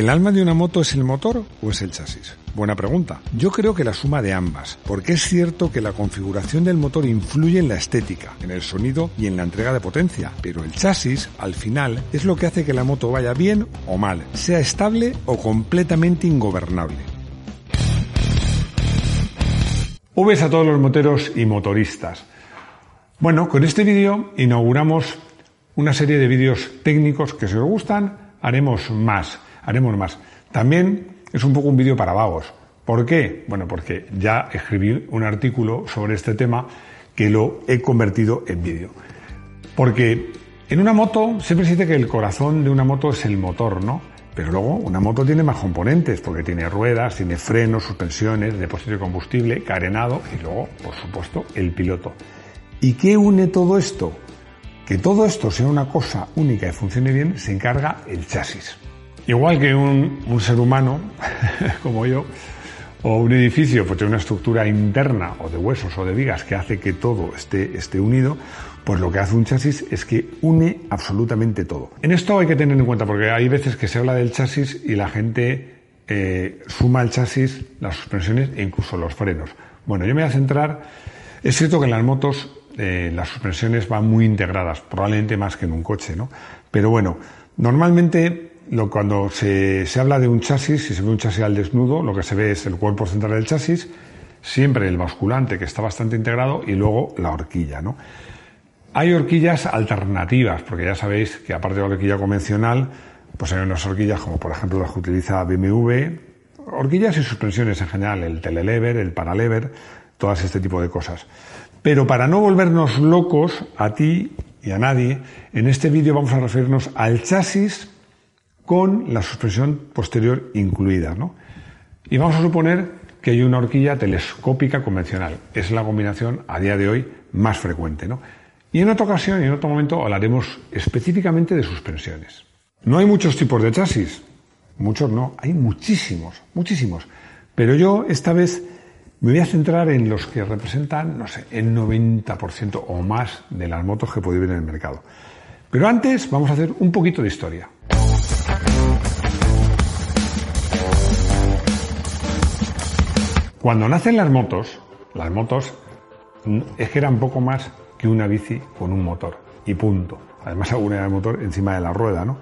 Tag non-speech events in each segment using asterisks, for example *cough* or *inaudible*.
¿El alma de una moto es el motor o es el chasis? Buena pregunta. Yo creo que la suma de ambas, porque es cierto que la configuración del motor influye en la estética, en el sonido y en la entrega de potencia, pero el chasis, al final, es lo que hace que la moto vaya bien o mal, sea estable o completamente ingobernable. Ubes a todos los moteros y motoristas. Bueno, con este vídeo inauguramos una serie de vídeos técnicos que si os gustan haremos más, haremos más. También es un poco un vídeo para vagos. ¿Por qué? Bueno, porque ya escribí un artículo sobre este tema que lo he convertido en vídeo. Porque en una moto siempre se dice que el corazón de una moto es el motor, ¿no? Pero luego una moto tiene más componentes, porque tiene ruedas, tiene frenos, suspensiones, depósito de combustible, carenado y luego, por supuesto, el piloto. ¿Y qué une todo esto? Que todo esto sea una cosa única y funcione bien, se encarga el chasis. Igual que un, ser humano, *laughs* como yo, o un edificio pues tiene una estructura interna o de huesos o de vigas que hace que todo esté, unido, pues lo que hace un chasis es que une absolutamente todo. En esto hay que tener en cuenta porque hay veces que se habla del chasis y la gente eh, suma al chasis las suspensiones e incluso los frenos. Bueno, yo me voy a centrar, es cierto que en las motos eh, las suspensiones van muy integradas, probablemente más que en un coche, ¿no? Pero bueno, normalmente lo, cuando se, habla de un chasis, si se ve un chasis al desnudo, lo que se ve es el cuerpo central del chasis, siempre el basculante que está bastante integrado y luego la horquilla. ¿no? Hay horquillas alternativas, porque ya sabéis que aparte de la horquilla convencional, pues hay unas horquillas como por ejemplo las que utiliza BMW, horquillas y suspensiones en general, el telelever, el paralever, todas este tipo de cosas. Pero para no volvernos locos a ti y a nadie, en este vídeo vamos a referirnos al chasis con la suspensión posterior incluida. ¿no? Y vamos a suponer que hay una horquilla telescópica convencional. Es la combinación a día de hoy más frecuente. ¿no? Y en otra ocasión y en otro momento hablaremos específicamente de suspensiones. No hay muchos tipos de chasis. Muchos no. Hay muchísimos, muchísimos. Pero yo esta vez me voy a centrar en los que representan, no sé, el 90% o más de las motos que podéis ver en el mercado. Pero antes vamos a hacer un poquito de historia. Cuando nacen las motos, las motos es que eran poco más que una bici con un motor y punto. Además *laughs* alguna era el motor encima de la rueda, ¿no?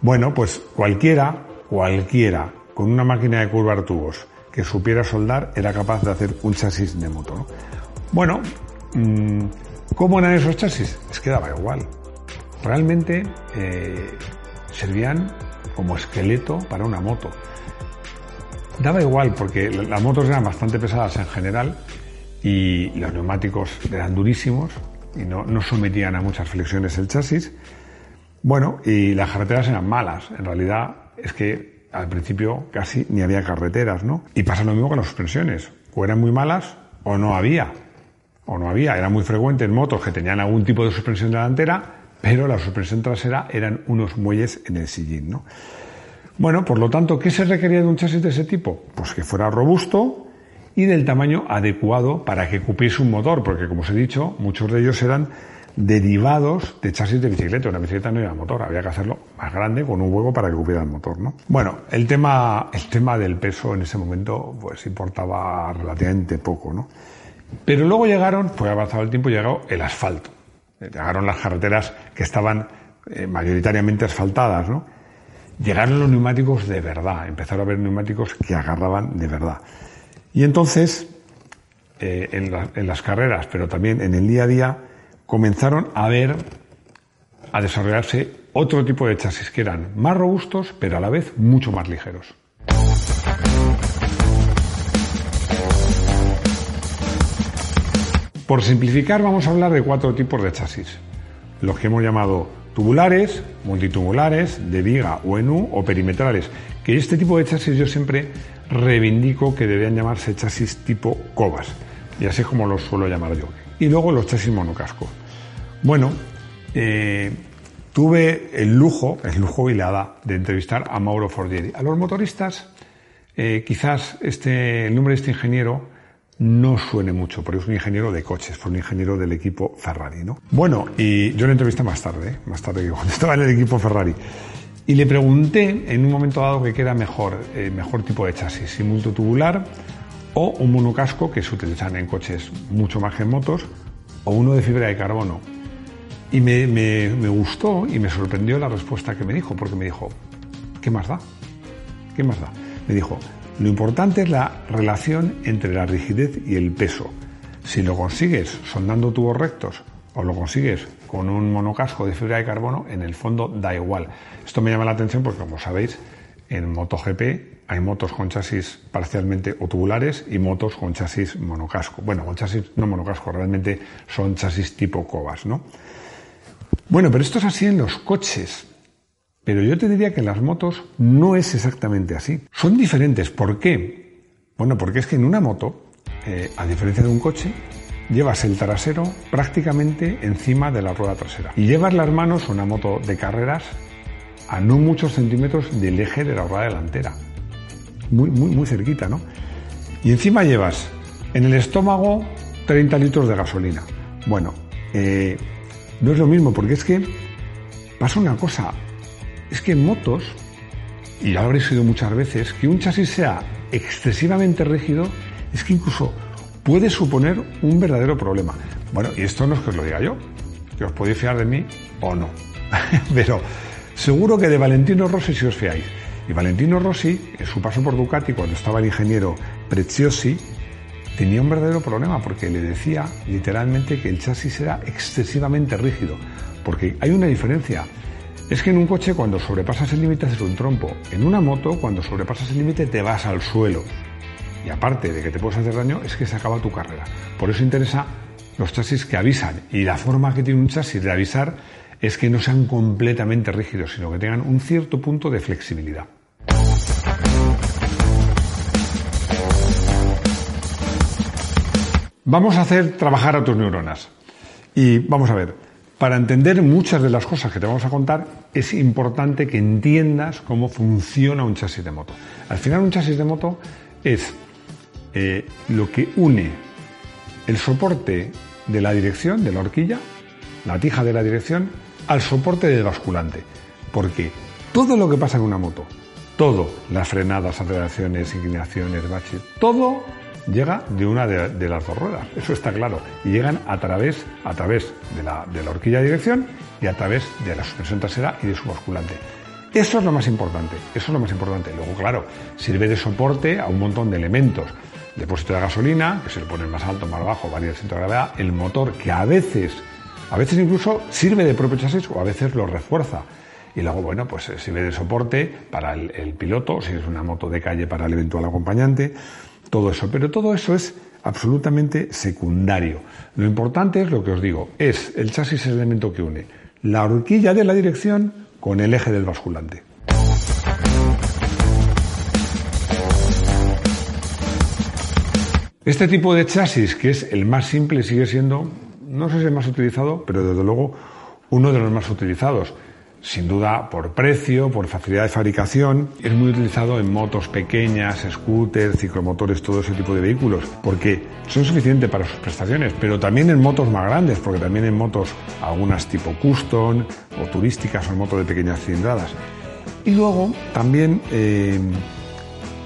Bueno, pues cualquiera, cualquiera con una máquina de curvar tubos que supiera soldar era capaz de hacer un chasis de moto, ¿no? Bueno, mm, ¿cómo eran esos chasis? Es que daba igual. Realmente eh, servían como esqueleto para una moto. Daba igual porque las motos eran bastante pesadas en general y los neumáticos eran durísimos y no, no sometían a muchas flexiones el chasis. Bueno, y las carreteras eran malas. En realidad es que al principio casi ni había carreteras, ¿no? Y pasa lo mismo con las suspensiones. O eran muy malas o no había. O no había. Era muy frecuente en motos que tenían algún tipo de suspensión delantera, pero la suspensión trasera eran unos muelles en el sillín, ¿no? Bueno, por lo tanto, ¿qué se requería de un chasis de ese tipo? Pues que fuera robusto y del tamaño adecuado para que cupiese un motor, porque como os he dicho, muchos de ellos eran derivados de chasis de bicicleta. Una bicicleta no iba motor, había que hacerlo más grande con un huevo para que cupiera el motor, ¿no? Bueno, el tema, el tema del peso en ese momento, pues importaba relativamente poco, ¿no? Pero luego llegaron, fue avanzado el tiempo, llegó el asfalto. Llegaron las carreteras que estaban eh, mayoritariamente asfaltadas, ¿no? Llegaron los neumáticos de verdad, empezaron a haber neumáticos que agarraban de verdad. Y entonces, eh, en, las carreras, pero también en el día a día, comenzaron a ver, a desarrollarse otro tipo de chasis que eran más robustos, pero a la vez mucho más ligeros. Por simplificar, vamos a hablar de cuatro tipos de chasis. Los que hemos llamado tubulares, multitubulares, de viga o en U o perimetrales, que este tipo de chasis yo siempre reivindico que deberían llamarse chasis tipo covas, y así como los suelo llamar yo. Y luego los chasis monocasco. Bueno, eh, tuve el lujo, el lujo y de entrevistar a Mauro Fordieri. A los motoristas, eh, quizás este, el nombre de este ingeniero no suene mucho, porque es un ingeniero de coches, fue un ingeniero del equipo Ferrari, ¿no? Bueno, y yo le entrevisté más tarde, ¿eh? más tarde que cuando *laughs* estaba en el equipo Ferrari. Y le pregunté en un momento dado que queda mejor, eh, mejor tipo de chasis, si multitubular o un monocasco que se utilizan en coches mucho más que en motos, o uno de fibra de carbono. Y me, me gustó y me sorprendió la respuesta que me dijo, porque me dijo, ¿qué más da? ¿Qué más da? Me dijo, lo importante es la relación entre la rigidez y el peso. Si lo consigues sondando tubos rectos o lo consigues con un monocasco de fibra de carbono, en el fondo da igual. Esto me llama la atención porque, como sabéis, en MotoGP hay motos con chasis parcialmente o tubulares y motos con chasis monocasco. Bueno, con chasis no monocasco, realmente son chasis tipo covas, ¿no? Bueno, pero esto es así en los coches. Pero yo te diría que en las motos no es exactamente así. Son diferentes. ¿Por qué? Bueno, porque es que en una moto, eh, a diferencia de un coche, llevas el trasero prácticamente encima de la rueda trasera. Y llevas las manos, una moto de carreras, a no muchos centímetros del eje de la rueda delantera. Muy, muy, muy cerquita, ¿no? Y encima llevas en el estómago 30 litros de gasolina. Bueno, eh, no es lo mismo, porque es que pasa una cosa es que en motos, y ya lo habréis oído muchas veces, que un chasis sea excesivamente rígido es que incluso puede suponer un verdadero problema. Bueno, y esto no es que os lo diga yo, que os podéis fiar de mí o no. *laughs* Pero seguro que de Valentino Rossi si os fiáis. Y Valentino Rossi, en su paso por Ducati, cuando estaba el ingeniero Preziosi, tenía un verdadero problema porque le decía literalmente que el chasis era excesivamente rígido. Porque hay una diferencia es que en un coche cuando sobrepasas el límite haces un trompo. En una moto cuando sobrepasas el límite te vas al suelo. Y aparte de que te puedes hacer daño es que se acaba tu carrera. Por eso interesa los chasis que avisan. Y la forma que tiene un chasis de avisar es que no sean completamente rígidos, sino que tengan un cierto punto de flexibilidad. Vamos a hacer trabajar a tus neuronas. Y vamos a ver, para entender muchas de las cosas que te vamos a contar, es importante que entiendas cómo funciona un chasis de moto. Al final, un chasis de moto es eh, lo que une el soporte de la dirección, de la horquilla, la tija de la dirección, al soporte del basculante. Porque todo lo que pasa en una moto, todo, las frenadas, aceleraciones, inclinaciones, baches, todo llega de una de, las dos ruedas, eso está claro, y llegan a través, a través de la, de la horquilla de dirección y a través de la suspensión trasera y de su basculante. Eso es lo más importante, eso es lo más importante. Luego, claro, sirve de soporte a un montón de elementos. Depósito de gasolina, que se le pone más alto, más bajo, varía el centro de gravedad, el motor, que a veces, a veces incluso sirve de propio chasis o a veces lo refuerza. Y luego, bueno, pues eh, sirve de soporte para el, el piloto, si es una moto de calle para el eventual acompañante todo eso. Pero todo eso es absolutamente secundario. Lo importante es lo que os digo, es el chasis el elemento que une la horquilla de la dirección con el eje del basculante. Este tipo de chasis, que es el más simple, sigue siendo, no sé si el más utilizado, pero desde luego uno de los más utilizados sin duda por precio, por facilidad de fabricación. Es muy utilizado en motos pequeñas, scooters, ciclomotores, todo ese tipo de vehículos, porque son suficientes para sus prestaciones, pero también en motos más grandes, porque también en motos algunas tipo custom o turísticas o en motos de pequeñas cilindradas. Y luego también eh,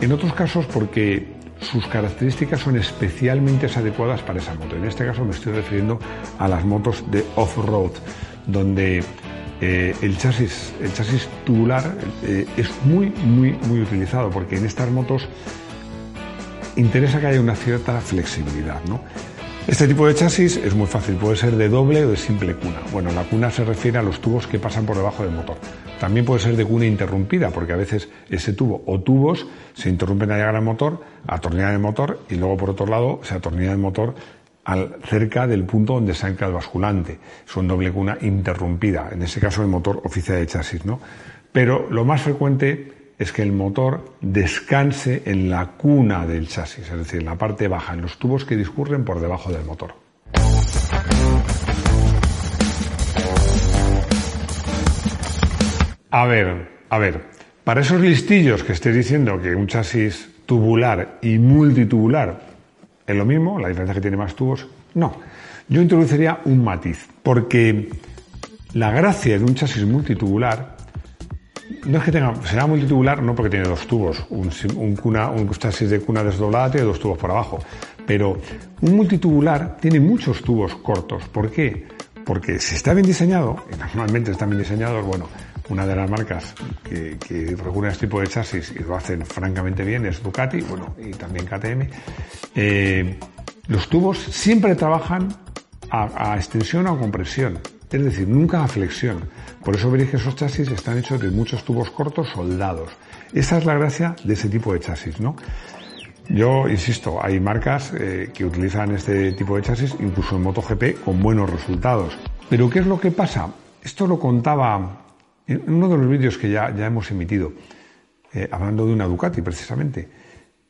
en otros casos porque sus características son especialmente adecuadas para esa moto. En este caso me estoy refiriendo a las motos de off-road, donde eh, el, chasis, el chasis tubular eh, es muy, muy, muy utilizado porque en estas motos interesa que haya una cierta flexibilidad. ¿no? Este tipo de chasis es muy fácil, puede ser de doble o de simple cuna. Bueno, la cuna se refiere a los tubos que pasan por debajo del motor. También puede ser de cuna interrumpida, porque a veces ese tubo o tubos se interrumpen al llegar al motor, atornillan el motor y luego por otro lado se atornilla el motor cerca del punto donde se ancla el basculante. Son doble cuna interrumpida, en ese caso el motor oficial de chasis, ¿no? Pero lo más frecuente es que el motor descanse en la cuna del chasis, es decir, en la parte baja, en los tubos que discurren por debajo del motor. A ver, a ver, para esos listillos que estéis diciendo que un chasis tubular y multitubular es lo mismo, la diferencia es que tiene más tubos, no. Yo introduciría un matiz, porque la gracia de un chasis multitubular no es que tenga, será multitubular no porque tiene dos tubos, un, un chasis de cuna desdoblada tiene dos tubos por abajo, pero un multitubular tiene muchos tubos cortos. ¿Por qué? Porque si está bien diseñado, y normalmente están bien diseñados, bueno, una de las marcas que, que regulan este tipo de chasis y lo hacen francamente bien es Ducati, bueno, y también KTM. Eh, los tubos siempre trabajan a, extensión o a compresión, es decir, nunca a flexión. Por eso veréis que esos chasis están hechos de muchos tubos cortos soldados. Esa es la gracia de ese tipo de chasis, ¿no? Yo insisto, hay marcas eh, que utilizan este tipo de chasis, incluso en MotoGP, con buenos resultados. Pero ¿qué es lo que pasa? Esto lo contaba en uno de los vídeos que ya, ya hemos emitido, eh, hablando de una Ducati precisamente,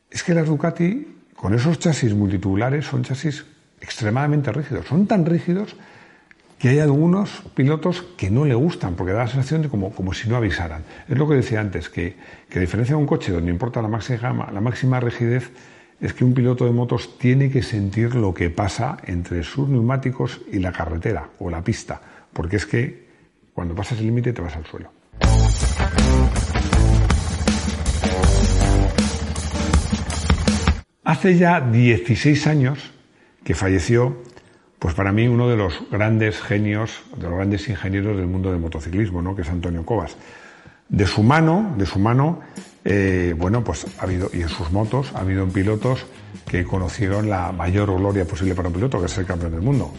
es que las Ducati, con esos chasis multitubulares, son chasis extremadamente rígidos. Son tan rígidos que hay algunos pilotos que no le gustan, porque da la sensación de como, como si no avisaran. Es lo que decía antes, que, que a diferencia de un coche donde importa la máxima, la máxima rigidez, es que un piloto de motos tiene que sentir lo que pasa entre sus neumáticos y la carretera o la pista, porque es que cuando pasas el límite te vas al suelo. Hace ya 16 años que falleció, pues para mí uno de los grandes genios, de los grandes ingenieros del mundo del motociclismo, ¿no? que es Antonio Cobas. De su mano, de su mano, eh, bueno, pues ha habido, y en sus motos, ha habido pilotos que conocieron la mayor gloria posible para un piloto, que es el campeón del mundo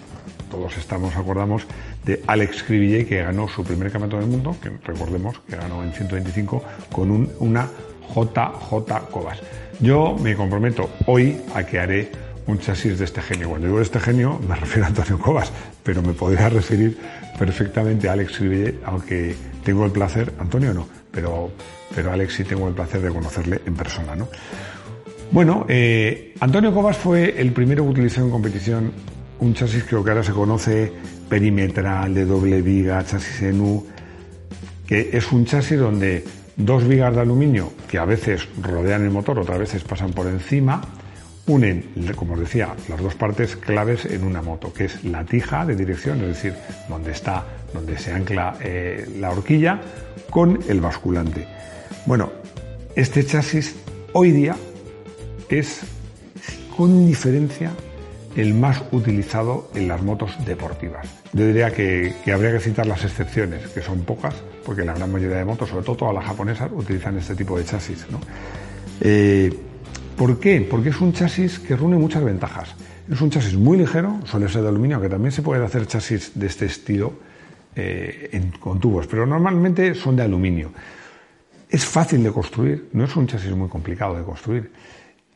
todos estamos, acordamos, de Alex Cribillet, que ganó su primer campeonato del mundo, que recordemos que ganó en 125 con un, una JJ Cobas. Yo me comprometo hoy a que haré un chasis de este genio. Cuando digo este genio me refiero a Antonio Cobas, pero me podría referir perfectamente a Alex Cribillet, aunque tengo el placer, Antonio no, pero, pero Alex sí tengo el placer de conocerle en persona. ¿no? Bueno, eh, Antonio Cobas fue el primero que utilizó en competición un chasis que ahora se conoce perimetral, de doble viga, chasis en U, que es un chasis donde dos vigas de aluminio que a veces rodean el motor, otras veces pasan por encima, unen, como os decía, las dos partes claves en una moto, que es la tija de dirección, es decir, donde está, donde se ancla eh, la horquilla, con el basculante. Bueno, este chasis hoy día es con diferencia el más utilizado en las motos deportivas. Yo diría que, habría que citar las excepciones, que son pocas, porque la gran mayoría de motos, sobre todo todas las japonesas, utilizan este tipo de chasis. Eh, ¿Por qué? Porque es un chasis que reúne muchas ventajas. Es un chasis muy ligero, suele ser de aluminio, aunque también se puede hacer chasis de este estilo eh, con tubos, pero normalmente son de aluminio. Es fácil de construir, no es un chasis muy complicado de construir.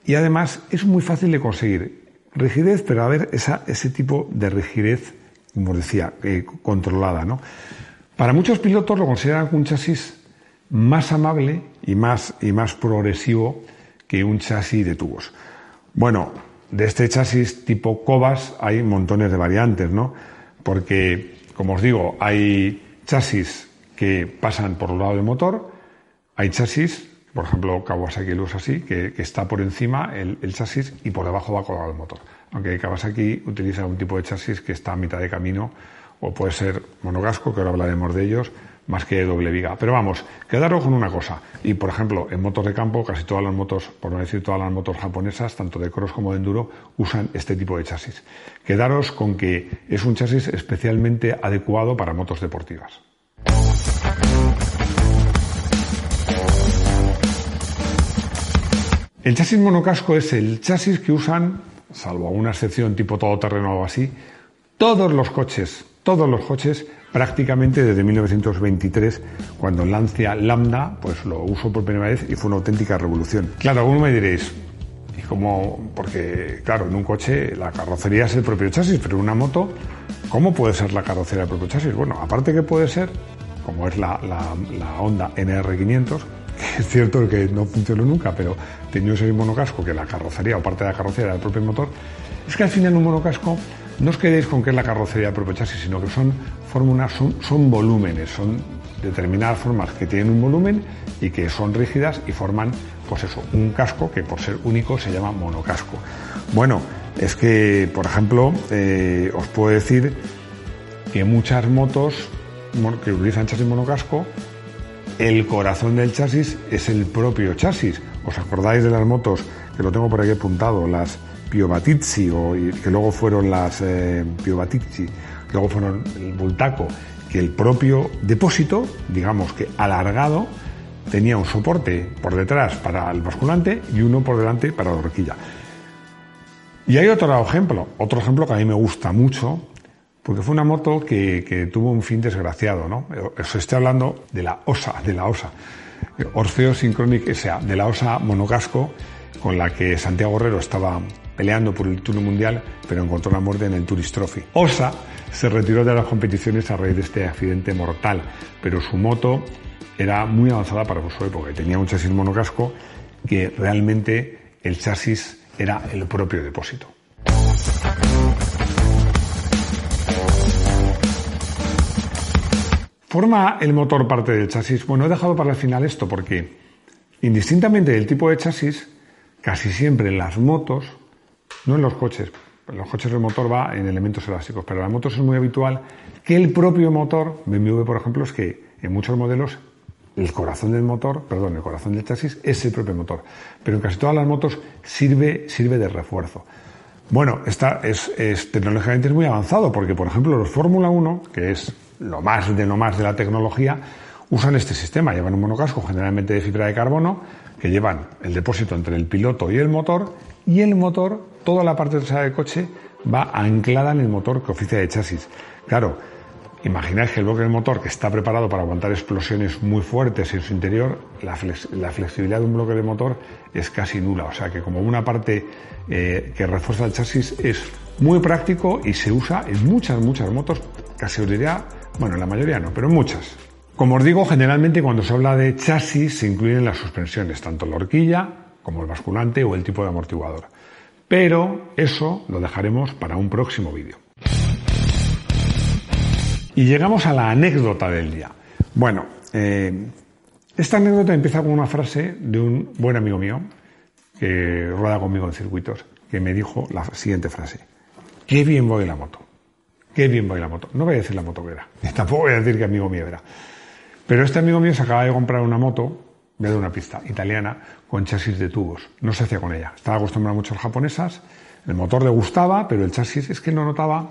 Y además es muy fácil de conseguir rigidez, pero a ver esa, ese tipo de rigidez, como os decía, eh, controlada. ¿no? Para muchos pilotos lo consideran un chasis más amable y más, y más progresivo que un chasis de tubos. Bueno, de este chasis tipo Cobas hay montones de variantes, ¿no? Porque, como os digo, hay chasis que pasan por el lado del motor, hay chasis por ejemplo, Kawasaki lo usa así, que, está por encima el, chasis y por debajo va colgado el motor. Aunque Kawasaki utiliza un tipo de chasis que está a mitad de camino, o puede ser monogasco, que ahora hablaremos de ellos, más que doble viga. Pero vamos, quedaros con una cosa. Y por ejemplo, en motos de campo, casi todas las motos, por no decir todas las motos japonesas, tanto de cross como de enduro, usan este tipo de chasis. Quedaros con que es un chasis especialmente adecuado para motos deportivas. El chasis monocasco es el chasis que usan, salvo una excepción tipo todoterreno o algo así, todos los coches, todos los coches prácticamente desde 1923, cuando Lancia Lambda pues lo usó por primera vez y fue una auténtica revolución. Claro, alguno me diréis, como, porque claro, en un coche la carrocería es el propio chasis, pero en una moto, ¿cómo puede ser la carrocería del propio chasis? Bueno, aparte que puede ser, como es la, la, Honda NR500, que *laughs* es cierto que no funcionó nunca, pero tenía ese monocasco que la carrocería o parte de la carrocería del propio motor, es que al final un monocasco no os quedéis con que es la carrocería del propio chasis, sino que son fórmulas, son, volúmenes, son determinadas formas que tienen un volumen y que son rígidas y forman, pues eso, un casco que por ser único se llama monocasco. Bueno, es que, por ejemplo, eh, os puedo decir que muchas motos que utilizan chasis monocasco, el corazón del chasis es el propio chasis. ¿Os acordáis de las motos que lo tengo por aquí apuntado? Las Piobatizzi, o, que luego fueron las eh, luego fueron el Bultaco, que el propio depósito, digamos que alargado, tenía un soporte por detrás para el basculante y uno por delante para la horquilla. Y hay otro ejemplo, otro ejemplo que a mí me gusta mucho, porque fue una moto que, tuvo un fin desgraciado, ¿no? Os estoy hablando de la OSA, de la OSA, Orfeo Synchronic S.A., de la OSA monocasco con la que Santiago Herrero estaba peleando por el Tour Mundial, pero encontró la muerte en el Tourist Trophy. OSA se retiró de las competiciones a raíz de este accidente mortal, pero su moto era muy avanzada para su época tenía un chasis monocasco que realmente el chasis era el propio depósito. ¿Forma el motor parte del chasis? Bueno, he dejado para el final esto porque, indistintamente del tipo de chasis, casi siempre en las motos, no en los coches, en los coches el motor va en elementos elásticos, pero en las motos es muy habitual que el propio motor, BMW por ejemplo, es que en muchos modelos el corazón del motor, perdón, el corazón del chasis es el propio motor, pero en casi todas las motos sirve, sirve de refuerzo. Bueno, esta es, es tecnológicamente es muy avanzado porque, por ejemplo, los Fórmula 1, que es lo más de lo más de la tecnología, usan este sistema. Llevan un monocasco generalmente de fibra de carbono que llevan el depósito entre el piloto y el motor y el motor, toda la parte trasera del coche va anclada en el motor que oficia de chasis. Claro, imagináis que el bloque del motor, que está preparado para aguantar explosiones muy fuertes en su interior, la, flexibilidad de un bloque de motor es casi nula. O sea que como una parte eh, que refuerza el chasis es muy práctico y se usa en muchas, muchas motos, casi os diría, bueno, en la mayoría no, pero muchas. Como os digo, generalmente cuando se habla de chasis se incluyen las suspensiones, tanto la horquilla como el basculante o el tipo de amortiguador. Pero eso lo dejaremos para un próximo vídeo. Y llegamos a la anécdota del día. Bueno, eh, esta anécdota empieza con una frase de un buen amigo mío que rueda conmigo en circuitos, que me dijo la siguiente frase. Qué bien voy la moto. Qué bien voy la moto. No voy a decir la moto que era. *laughs* Tampoco voy a decir que amigo mío era. Pero este amigo mío se acaba de comprar una moto, de una pista italiana, con chasis de tubos. No se hacía con ella. Estaba acostumbrado mucho a las japonesas, el motor le gustaba, pero el chasis es que lo notaba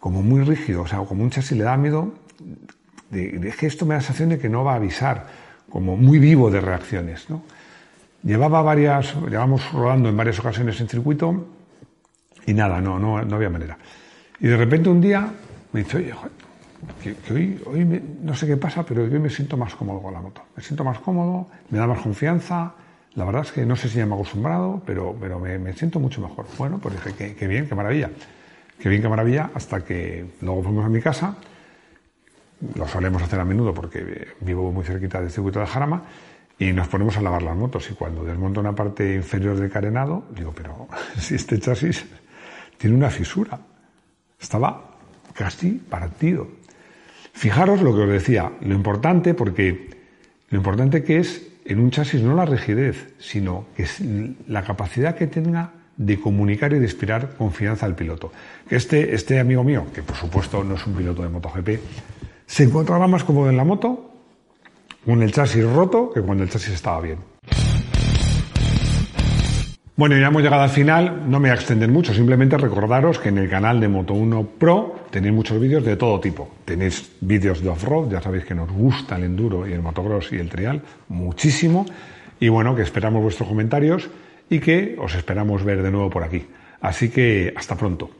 como muy rígido, o sea, como un chasis le da miedo, de, que esto me da la sensación de que no va a avisar, como muy vivo de reacciones. ¿no? Llevaba varias, llevamos rodando en varias ocasiones en circuito y nada, no, no, no había manera. Y de repente un día me dice, oye, que, hoy, no sé qué pasa, pero hoy me siento más cómodo con la moto. Me siento más cómodo, me da más confianza. La verdad es que no sé si ya me he acostumbrado, pero, pero me, siento mucho mejor. Bueno, pues dije, qué, bien, qué maravilla. Qué bien, qué maravilla, hasta que luego fuimos a mi casa. Lo solemos hacer a menudo porque vivo muy cerquita del circuito de Jarama y nos ponemos a lavar las motos. Y cuando desmonto una parte inferior del carenado, digo, pero *laughs* si este chasis tiene una fisura. Estaba casi partido. Fijaros lo que os decía, lo importante, porque lo importante que es en un chasis no la rigidez, sino que es la capacidad que tenga de comunicar y de inspirar confianza al piloto. Que este, este amigo mío, que por supuesto no es un piloto de MotoGP, se encontraba más cómodo en la moto con el chasis roto que cuando el chasis estaba bien. Bueno, ya hemos llegado al final, no me voy a extender mucho, simplemente recordaros que en el canal de Moto1 Pro tenéis muchos vídeos de todo tipo. Tenéis vídeos de off-road, ya sabéis que nos gusta el enduro y el motocross y el trial muchísimo. Y bueno, que esperamos vuestros comentarios y que os esperamos ver de nuevo por aquí. Así que hasta pronto.